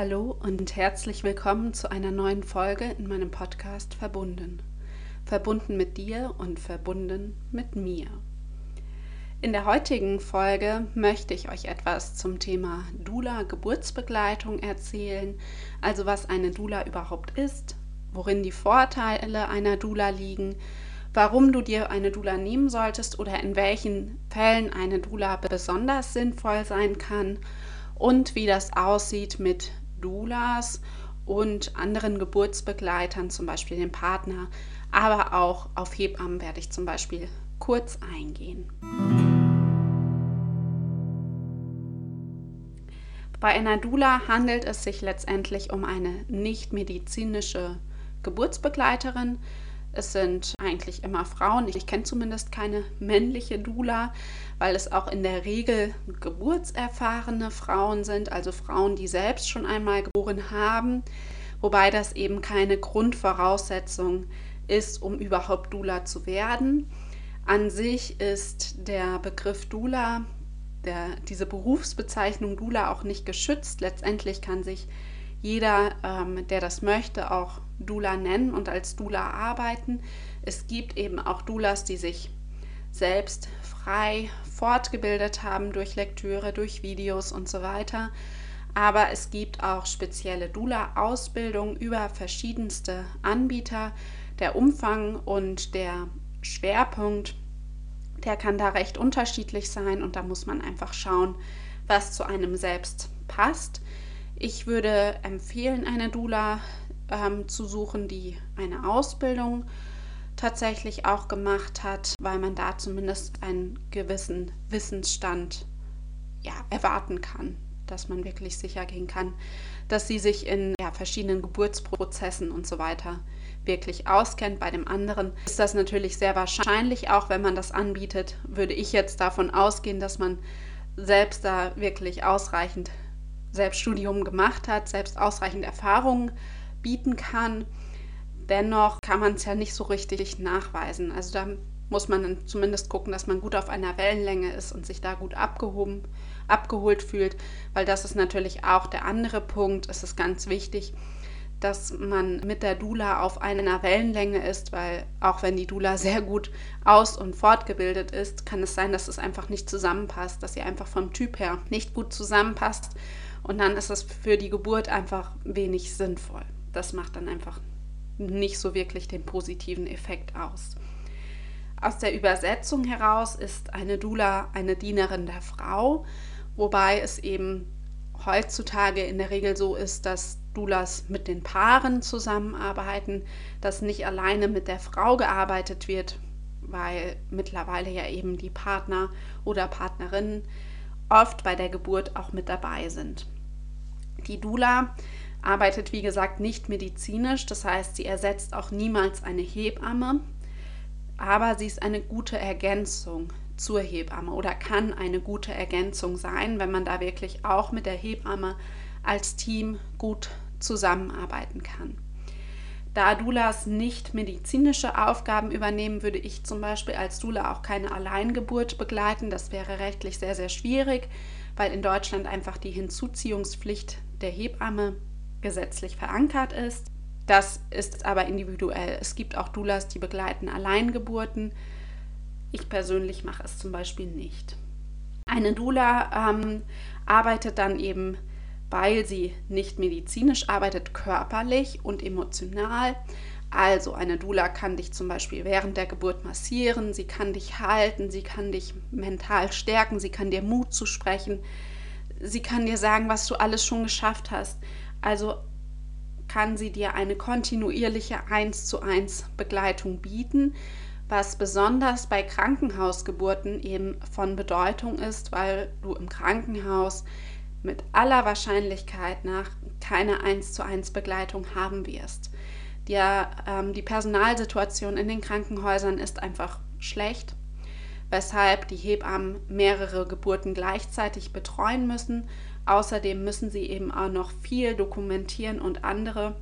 Hallo und herzlich willkommen zu einer neuen Folge in meinem Podcast Verbunden. Verbunden mit dir und verbunden mit mir. In der heutigen Folge möchte ich euch etwas zum Thema Dula Geburtsbegleitung erzählen, also was eine Dula überhaupt ist, worin die Vorteile einer Dula liegen, warum du dir eine Dula nehmen solltest oder in welchen Fällen eine Dula besonders sinnvoll sein kann und wie das aussieht mit Doulas und anderen Geburtsbegleitern, zum Beispiel dem Partner, aber auch auf Hebammen werde ich zum Beispiel kurz eingehen. Bei einer Dula handelt es sich letztendlich um eine nicht medizinische Geburtsbegleiterin, es sind eigentlich immer Frauen. Ich kenne zumindest keine männliche Dula, weil es auch in der Regel geburtserfahrene Frauen sind, also Frauen, die selbst schon einmal geboren haben, wobei das eben keine Grundvoraussetzung ist, um überhaupt Dula zu werden. An sich ist der Begriff Dula, der, diese Berufsbezeichnung Dula auch nicht geschützt. Letztendlich kann sich jeder, ähm, der das möchte, auch Dula nennen und als Dula arbeiten. Es gibt eben auch Dulas, die sich selbst frei fortgebildet haben durch Lektüre, durch Videos und so weiter. Aber es gibt auch spezielle Dula-Ausbildung über verschiedenste Anbieter. Der Umfang und der Schwerpunkt, der kann da recht unterschiedlich sein und da muss man einfach schauen, was zu einem selbst passt. Ich würde empfehlen, eine Dula ähm, zu suchen, die eine Ausbildung tatsächlich auch gemacht hat, weil man da zumindest einen gewissen Wissensstand ja, erwarten kann, dass man wirklich sicher gehen kann, dass sie sich in ja, verschiedenen Geburtsprozessen und so weiter wirklich auskennt. Bei dem anderen ist das natürlich sehr wahrscheinlich, auch wenn man das anbietet, würde ich jetzt davon ausgehen, dass man selbst da wirklich ausreichend Selbststudium gemacht hat, selbst ausreichend Erfahrungen bieten kann. Dennoch kann man es ja nicht so richtig nachweisen. Also da muss man dann zumindest gucken, dass man gut auf einer Wellenlänge ist und sich da gut abgehoben, abgeholt fühlt, weil das ist natürlich auch der andere Punkt. Es ist ganz wichtig, dass man mit der Dula auf einer Wellenlänge ist, weil auch wenn die Dula sehr gut aus- und fortgebildet ist, kann es sein, dass es einfach nicht zusammenpasst, dass sie einfach vom Typ her nicht gut zusammenpasst und dann ist es für die Geburt einfach wenig sinnvoll das macht dann einfach nicht so wirklich den positiven Effekt aus. Aus der Übersetzung heraus ist eine Dula eine Dienerin der Frau, wobei es eben heutzutage in der Regel so ist, dass Dulas mit den Paaren zusammenarbeiten, dass nicht alleine mit der Frau gearbeitet wird, weil mittlerweile ja eben die Partner oder Partnerinnen oft bei der Geburt auch mit dabei sind. Die Dula arbeitet, wie gesagt, nicht medizinisch, das heißt, sie ersetzt auch niemals eine Hebamme, aber sie ist eine gute Ergänzung zur Hebamme oder kann eine gute Ergänzung sein, wenn man da wirklich auch mit der Hebamme als Team gut zusammenarbeiten kann. Da Doulas nicht medizinische Aufgaben übernehmen, würde ich zum Beispiel als Dula auch keine Alleingeburt begleiten. Das wäre rechtlich sehr, sehr schwierig, weil in Deutschland einfach die Hinzuziehungspflicht der Hebamme gesetzlich verankert ist. Das ist aber individuell. Es gibt auch Doulas, die begleiten Alleingeburten. Ich persönlich mache es zum Beispiel nicht. Eine Doula ähm, arbeitet dann eben, weil sie nicht medizinisch arbeitet, körperlich und emotional. Also eine Doula kann dich zum Beispiel während der Geburt massieren, sie kann dich halten, sie kann dich mental stärken, sie kann dir Mut zusprechen, sie kann dir sagen, was du alles schon geschafft hast. Also kann sie dir eine kontinuierliche 1 zu 1 Begleitung bieten, was besonders bei Krankenhausgeburten eben von Bedeutung ist, weil du im Krankenhaus mit aller Wahrscheinlichkeit nach keine 1 zu 1 Begleitung haben wirst. Die, ähm, die Personalsituation in den Krankenhäusern ist einfach schlecht, weshalb die Hebammen mehrere Geburten gleichzeitig betreuen müssen Außerdem müssen sie eben auch noch viel dokumentieren und andere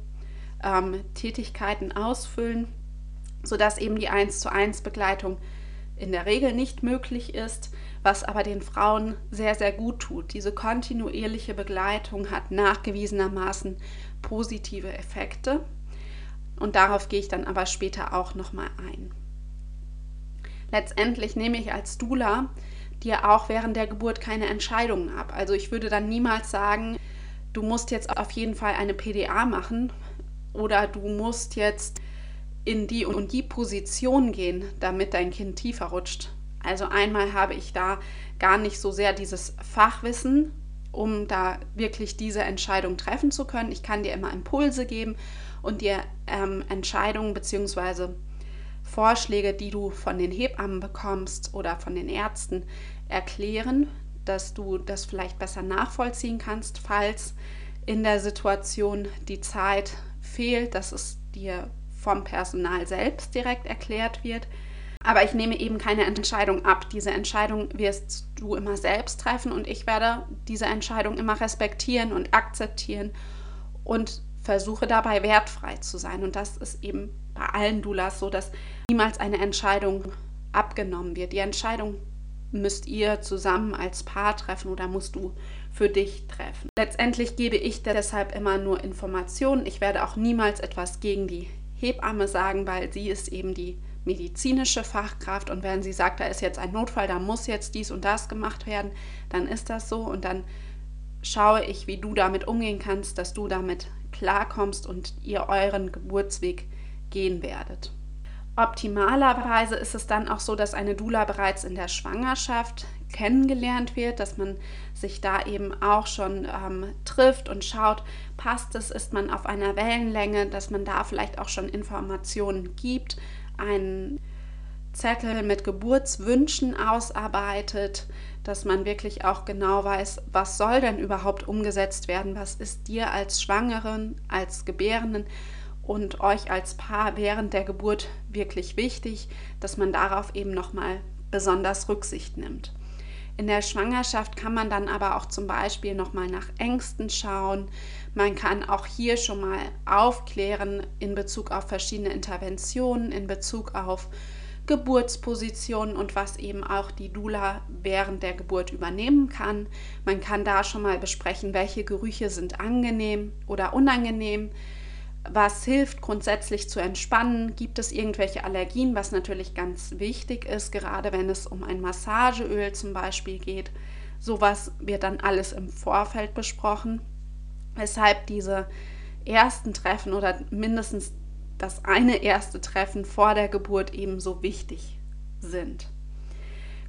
ähm, Tätigkeiten ausfüllen, sodass eben die 1 zu 1 Begleitung in der Regel nicht möglich ist, was aber den Frauen sehr, sehr gut tut. Diese kontinuierliche Begleitung hat nachgewiesenermaßen positive Effekte und darauf gehe ich dann aber später auch nochmal ein. Letztendlich nehme ich als Dula dir auch während der Geburt keine Entscheidungen ab. Also ich würde dann niemals sagen, du musst jetzt auf jeden Fall eine PDA machen oder du musst jetzt in die und die Position gehen, damit dein Kind tiefer rutscht. Also einmal habe ich da gar nicht so sehr dieses Fachwissen, um da wirklich diese Entscheidung treffen zu können. Ich kann dir immer Impulse geben und dir ähm, Entscheidungen bzw. Vorschläge, die du von den Hebammen bekommst oder von den Ärzten, erklären, dass du das vielleicht besser nachvollziehen kannst, falls in der Situation die Zeit fehlt, dass es dir vom Personal selbst direkt erklärt wird. Aber ich nehme eben keine Entscheidung ab. Diese Entscheidung wirst du immer selbst treffen und ich werde diese Entscheidung immer respektieren und akzeptieren und versuche dabei wertfrei zu sein. Und das ist eben bei allen Doulas so, dass niemals eine Entscheidung abgenommen wird. Die Entscheidung müsst ihr zusammen als Paar treffen oder musst du für dich treffen. Letztendlich gebe ich deshalb immer nur Informationen. Ich werde auch niemals etwas gegen die Hebamme sagen, weil sie ist eben die medizinische Fachkraft und wenn sie sagt, da ist jetzt ein Notfall, da muss jetzt dies und das gemacht werden, dann ist das so und dann schaue ich, wie du damit umgehen kannst, dass du damit klarkommst und ihr euren Geburtsweg gehen werdet. Optimalerweise ist es dann auch so, dass eine Dula bereits in der Schwangerschaft kennengelernt wird, dass man sich da eben auch schon ähm, trifft und schaut, passt es, ist man auf einer Wellenlänge, dass man da vielleicht auch schon Informationen gibt, einen Zettel mit Geburtswünschen ausarbeitet, dass man wirklich auch genau weiß, was soll denn überhaupt umgesetzt werden, was ist dir als Schwangeren, als Gebärenden und euch als Paar während der Geburt wirklich wichtig, dass man darauf eben nochmal besonders Rücksicht nimmt. In der Schwangerschaft kann man dann aber auch zum Beispiel nochmal nach Ängsten schauen. Man kann auch hier schon mal aufklären in Bezug auf verschiedene Interventionen, in Bezug auf Geburtspositionen und was eben auch die Dula während der Geburt übernehmen kann. Man kann da schon mal besprechen, welche Gerüche sind angenehm oder unangenehm was hilft grundsätzlich zu entspannen? Gibt es irgendwelche Allergien, was natürlich ganz wichtig ist, gerade wenn es um ein Massageöl zum Beispiel geht? Sowas wird dann alles im Vorfeld besprochen, weshalb diese ersten Treffen oder mindestens das eine erste Treffen vor der Geburt eben so wichtig sind.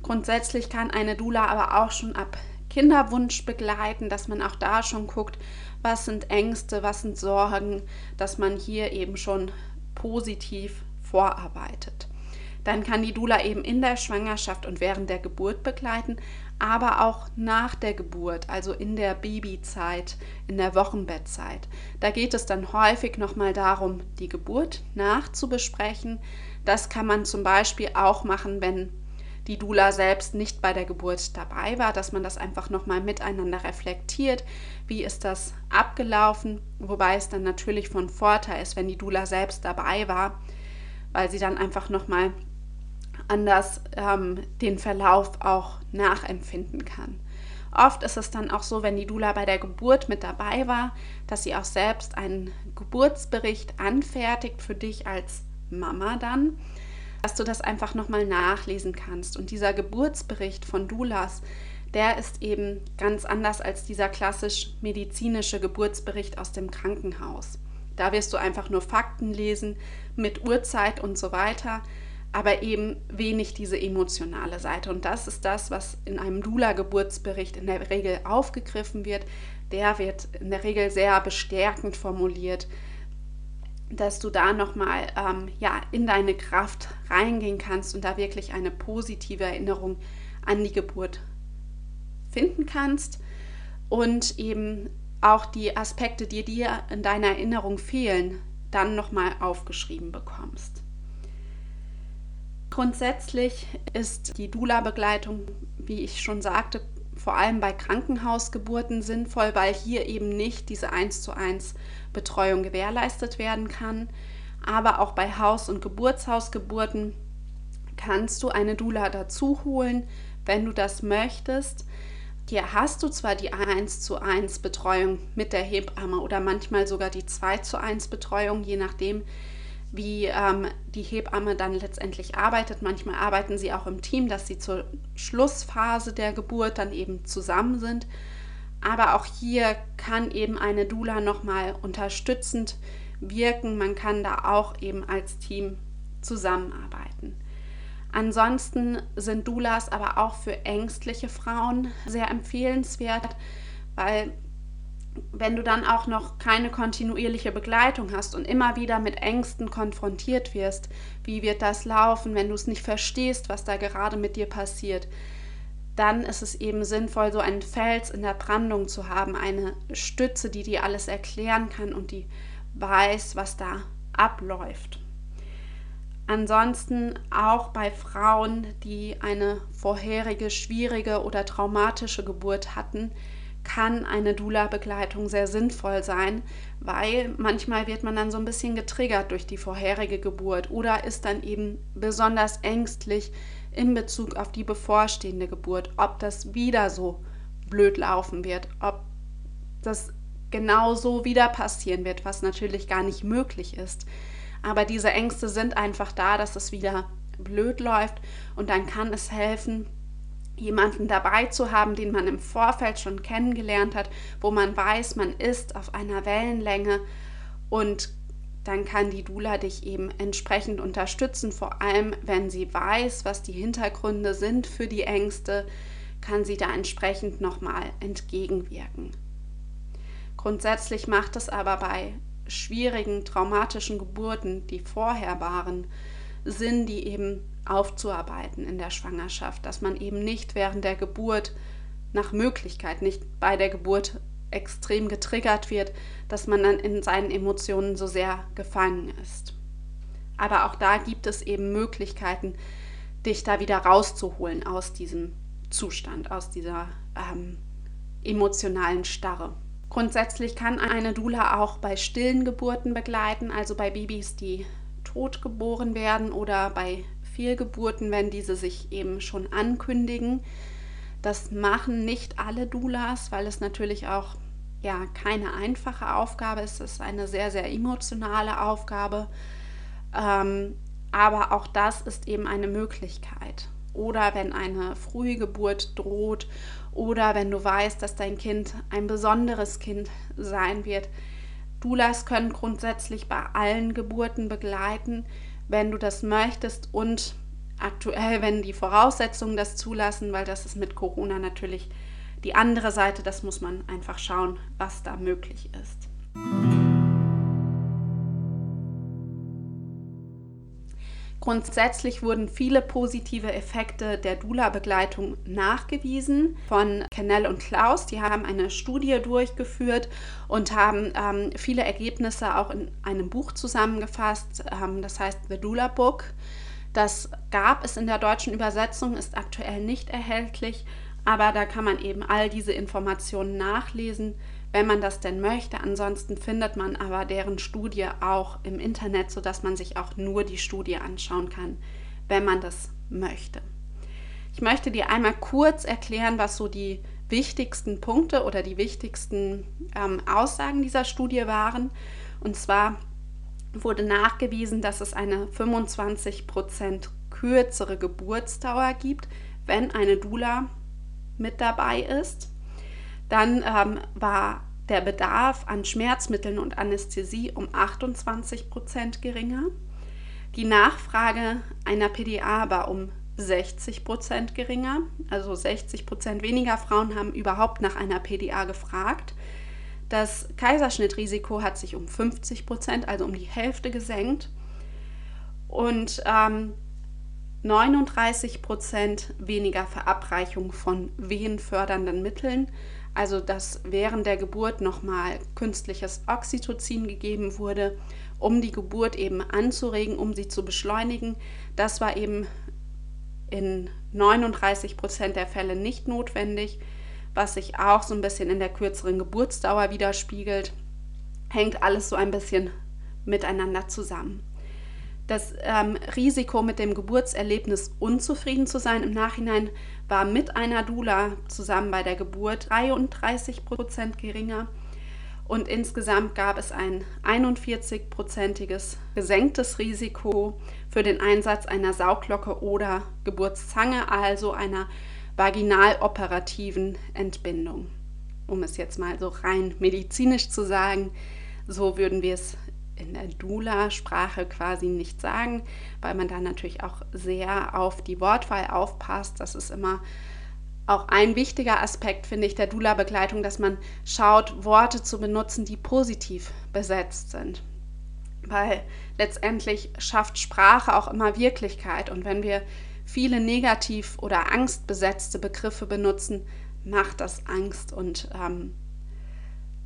Grundsätzlich kann eine Dula aber auch schon ab Kinderwunsch begleiten, dass man auch da schon guckt, was sind Ängste, was sind Sorgen, dass man hier eben schon positiv vorarbeitet. Dann kann die Dula eben in der Schwangerschaft und während der Geburt begleiten, aber auch nach der Geburt, also in der Babyzeit, in der Wochenbettzeit. Da geht es dann häufig nochmal darum, die Geburt nachzubesprechen. Das kann man zum Beispiel auch machen, wenn die Dula selbst nicht bei der Geburt dabei war, dass man das einfach nochmal miteinander reflektiert. Wie ist das abgelaufen? Wobei es dann natürlich von Vorteil ist, wenn die Dula selbst dabei war, weil sie dann einfach nochmal anders ähm, den Verlauf auch nachempfinden kann. Oft ist es dann auch so, wenn die Dula bei der Geburt mit dabei war, dass sie auch selbst einen Geburtsbericht anfertigt für dich als Mama dann dass du das einfach nochmal nachlesen kannst. Und dieser Geburtsbericht von Dulas, der ist eben ganz anders als dieser klassisch medizinische Geburtsbericht aus dem Krankenhaus. Da wirst du einfach nur Fakten lesen mit Uhrzeit und so weiter, aber eben wenig diese emotionale Seite. Und das ist das, was in einem Dula-Geburtsbericht in der Regel aufgegriffen wird. Der wird in der Regel sehr bestärkend formuliert, dass du da nochmal ähm, ja, in deine Kraft reingehen kannst und da wirklich eine positive Erinnerung an die Geburt finden kannst und eben auch die Aspekte, die dir in deiner Erinnerung fehlen, dann nochmal aufgeschrieben bekommst. Grundsätzlich ist die Dula-Begleitung, wie ich schon sagte, vor allem bei Krankenhausgeburten sinnvoll, weil hier eben nicht diese 1 zu 1 Betreuung gewährleistet werden kann. Aber auch bei Haus- und Geburtshausgeburten kannst du eine Dula dazu holen, wenn du das möchtest. Hier hast du zwar die 1 zu 1 Betreuung mit der Hebamme oder manchmal sogar die 2 zu 1 Betreuung, je nachdem, wie ähm, die Hebamme dann letztendlich arbeitet. Manchmal arbeiten sie auch im Team, dass sie zur Schlussphase der Geburt dann eben zusammen sind. Aber auch hier kann eben eine Dula nochmal unterstützend wirken. Man kann da auch eben als Team zusammenarbeiten. Ansonsten sind Doulas aber auch für ängstliche Frauen sehr empfehlenswert, weil wenn du dann auch noch keine kontinuierliche Begleitung hast und immer wieder mit Ängsten konfrontiert wirst, wie wird das laufen, wenn du es nicht verstehst, was da gerade mit dir passiert, dann ist es eben sinnvoll, so einen Fels in der Brandung zu haben, eine Stütze, die dir alles erklären kann und die weiß, was da abläuft. Ansonsten auch bei Frauen, die eine vorherige schwierige oder traumatische Geburt hatten, kann eine Dula-Begleitung sehr sinnvoll sein, weil manchmal wird man dann so ein bisschen getriggert durch die vorherige Geburt oder ist dann eben besonders ängstlich in Bezug auf die bevorstehende Geburt, ob das wieder so blöd laufen wird, ob das genau so wieder passieren wird, was natürlich gar nicht möglich ist. Aber diese Ängste sind einfach da, dass es wieder blöd läuft und dann kann es helfen, jemanden dabei zu haben, den man im Vorfeld schon kennengelernt hat, wo man weiß, man ist auf einer Wellenlänge und dann kann die Dula dich eben entsprechend unterstützen, vor allem wenn sie weiß, was die Hintergründe sind für die Ängste, kann sie da entsprechend nochmal entgegenwirken. Grundsätzlich macht es aber bei schwierigen, traumatischen Geburten, die vorher waren, Sinn, die eben aufzuarbeiten in der Schwangerschaft, dass man eben nicht während der Geburt nach Möglichkeit, nicht bei der Geburt extrem getriggert wird, dass man dann in seinen Emotionen so sehr gefangen ist. Aber auch da gibt es eben Möglichkeiten, dich da wieder rauszuholen aus diesem Zustand, aus dieser ähm, emotionalen Starre. Grundsätzlich kann eine Dula auch bei stillen Geburten begleiten, also bei Babys, die tot geboren werden oder bei Fehlgeburten, wenn diese sich eben schon ankündigen. Das machen nicht alle Doulas, weil es natürlich auch ja keine einfache Aufgabe ist. Es ist eine sehr, sehr emotionale Aufgabe. Ähm, aber auch das ist eben eine Möglichkeit. Oder wenn eine Frühgeburt droht oder wenn du weißt, dass dein Kind ein besonderes Kind sein wird. Doulas können grundsätzlich bei allen Geburten begleiten wenn du das möchtest und aktuell, wenn die Voraussetzungen das zulassen, weil das ist mit Corona natürlich die andere Seite, das muss man einfach schauen, was da möglich ist. Grundsätzlich wurden viele positive Effekte der Dula-Begleitung nachgewiesen von Kennel und Klaus. Die haben eine Studie durchgeführt und haben ähm, viele Ergebnisse auch in einem Buch zusammengefasst. Ähm, das heißt The Dula Book. Das gab es in der deutschen Übersetzung, ist aktuell nicht erhältlich, aber da kann man eben all diese Informationen nachlesen wenn man das denn möchte. Ansonsten findet man aber deren Studie auch im Internet, sodass man sich auch nur die Studie anschauen kann, wenn man das möchte. Ich möchte dir einmal kurz erklären, was so die wichtigsten Punkte oder die wichtigsten ähm, Aussagen dieser Studie waren. Und zwar wurde nachgewiesen, dass es eine 25% kürzere Geburtsdauer gibt, wenn eine Dula mit dabei ist. Dann ähm, war der Bedarf an Schmerzmitteln und Anästhesie um 28 Prozent geringer. Die Nachfrage einer PDA war um 60 Prozent geringer. Also 60 Prozent weniger Frauen haben überhaupt nach einer PDA gefragt. Das Kaiserschnittrisiko hat sich um 50 Prozent, also um die Hälfte gesenkt. Und ähm, 39 Prozent weniger Verabreichung von wehenfördernden Mitteln also dass während der Geburt nochmal künstliches Oxytocin gegeben wurde, um die Geburt eben anzuregen, um sie zu beschleunigen. Das war eben in 39 Prozent der Fälle nicht notwendig, was sich auch so ein bisschen in der kürzeren Geburtsdauer widerspiegelt. Hängt alles so ein bisschen miteinander zusammen. Das ähm, Risiko mit dem Geburtserlebnis unzufrieden zu sein im Nachhinein war mit einer Dula zusammen bei der Geburt 33 Prozent geringer. Und insgesamt gab es ein 41-prozentiges gesenktes Risiko für den Einsatz einer Sauglocke oder Geburtszange, also einer vaginaloperativen Entbindung. Um es jetzt mal so rein medizinisch zu sagen, so würden wir es in der Dula-Sprache quasi nicht sagen, weil man da natürlich auch sehr auf die Wortwahl aufpasst. Das ist immer auch ein wichtiger Aspekt, finde ich, der Dula-Begleitung, dass man schaut, Worte zu benutzen, die positiv besetzt sind. Weil letztendlich schafft Sprache auch immer Wirklichkeit. Und wenn wir viele negativ oder angstbesetzte Begriffe benutzen, macht das Angst und ähm,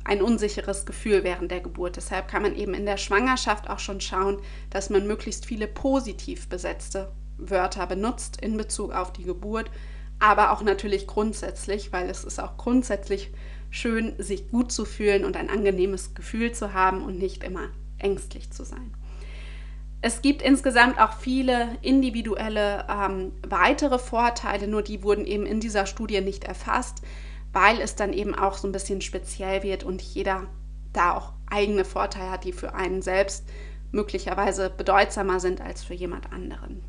ein unsicheres Gefühl während der Geburt. Deshalb kann man eben in der Schwangerschaft auch schon schauen, dass man möglichst viele positiv besetzte Wörter benutzt in Bezug auf die Geburt, aber auch natürlich grundsätzlich, weil es ist auch grundsätzlich schön, sich gut zu fühlen und ein angenehmes Gefühl zu haben und nicht immer ängstlich zu sein. Es gibt insgesamt auch viele individuelle ähm, weitere Vorteile, nur die wurden eben in dieser Studie nicht erfasst weil es dann eben auch so ein bisschen speziell wird und jeder da auch eigene Vorteile hat, die für einen selbst möglicherweise bedeutsamer sind als für jemand anderen.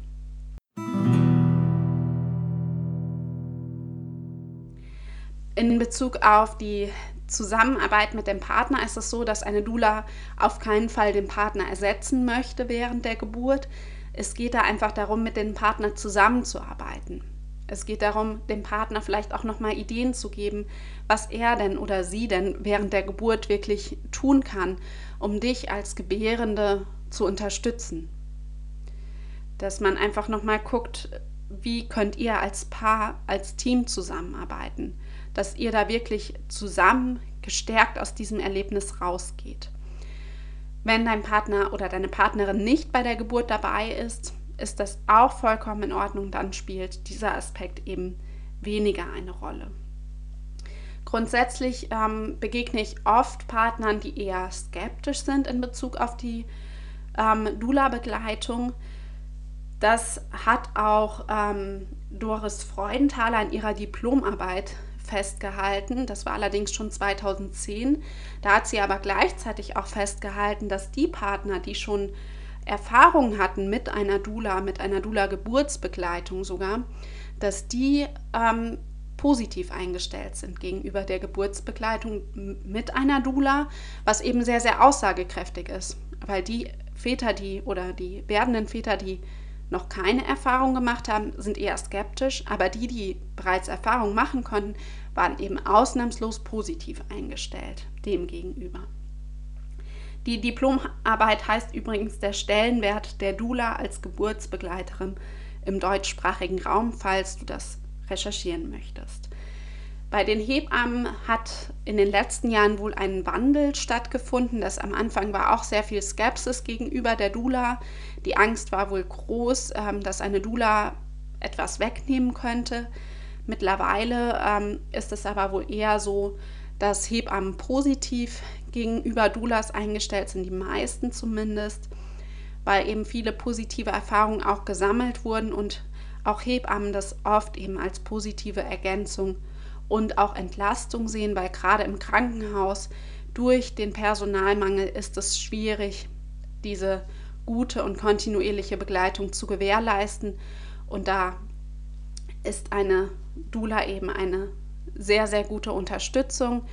In Bezug auf die Zusammenarbeit mit dem Partner ist es so, dass eine Dula auf keinen Fall den Partner ersetzen möchte während der Geburt. Es geht da einfach darum, mit dem Partner zusammenzuarbeiten. Es geht darum, dem Partner vielleicht auch nochmal Ideen zu geben, was er denn oder sie denn während der Geburt wirklich tun kann, um dich als Gebärende zu unterstützen. Dass man einfach nochmal guckt, wie könnt ihr als Paar, als Team zusammenarbeiten, dass ihr da wirklich zusammen gestärkt aus diesem Erlebnis rausgeht. Wenn dein Partner oder deine Partnerin nicht bei der Geburt dabei ist, ist das auch vollkommen in Ordnung, dann spielt dieser Aspekt eben weniger eine Rolle. Grundsätzlich ähm, begegne ich oft Partnern, die eher skeptisch sind in Bezug auf die ähm, Dula-Begleitung. Das hat auch ähm, Doris Freudenthaler in ihrer Diplomarbeit festgehalten. Das war allerdings schon 2010. Da hat sie aber gleichzeitig auch festgehalten, dass die Partner, die schon Erfahrung hatten mit einer Dula, mit einer Dula-Geburtsbegleitung sogar, dass die ähm, positiv eingestellt sind gegenüber der Geburtsbegleitung mit einer Dula, was eben sehr, sehr aussagekräftig ist. Weil die Väter, die oder die werdenden Väter, die noch keine Erfahrung gemacht haben, sind eher skeptisch, aber die, die bereits Erfahrung machen konnten, waren eben ausnahmslos positiv eingestellt dem gegenüber. Die Diplomarbeit heißt übrigens der Stellenwert der Dula als Geburtsbegleiterin im deutschsprachigen Raum, falls du das recherchieren möchtest. Bei den Hebammen hat in den letzten Jahren wohl ein Wandel stattgefunden. Das am Anfang war auch sehr viel Skepsis gegenüber der Dula. Die Angst war wohl groß, ähm, dass eine Dula etwas wegnehmen könnte. Mittlerweile ähm, ist es aber wohl eher so, dass Hebammen positiv gegenüber Doulas eingestellt sind, die meisten zumindest, weil eben viele positive Erfahrungen auch gesammelt wurden und auch Hebammen das oft eben als positive Ergänzung und auch Entlastung sehen, weil gerade im Krankenhaus durch den Personalmangel ist es schwierig, diese gute und kontinuierliche Begleitung zu gewährleisten. Und da ist eine Dula eben eine sehr, sehr gute Unterstützung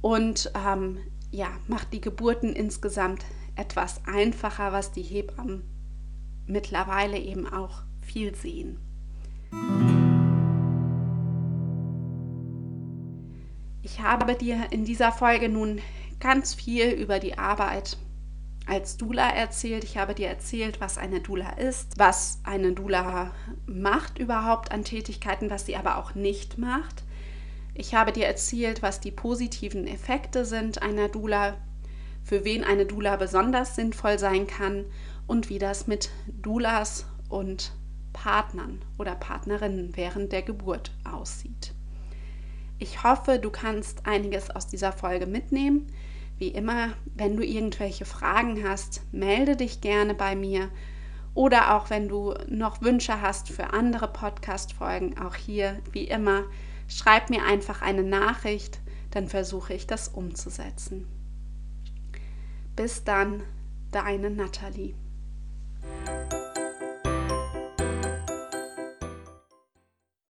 und ähm, ja, macht die Geburten insgesamt etwas einfacher, was die Hebammen mittlerweile eben auch viel sehen. Ich habe dir in dieser Folge nun ganz viel über die Arbeit als Dula erzählt. Ich habe dir erzählt, was eine Dula ist, was eine Dula macht überhaupt an Tätigkeiten, was sie aber auch nicht macht. Ich habe dir erzählt, was die positiven Effekte sind einer Dula, für wen eine Dula besonders sinnvoll sein kann und wie das mit Dulas und Partnern oder Partnerinnen während der Geburt aussieht. Ich hoffe, du kannst einiges aus dieser Folge mitnehmen. Wie immer, wenn du irgendwelche Fragen hast, melde dich gerne bei mir. Oder auch wenn du noch Wünsche hast für andere Podcast-Folgen, auch hier, wie immer, schreib mir einfach eine Nachricht, dann versuche ich das umzusetzen. Bis dann, deine Nathalie.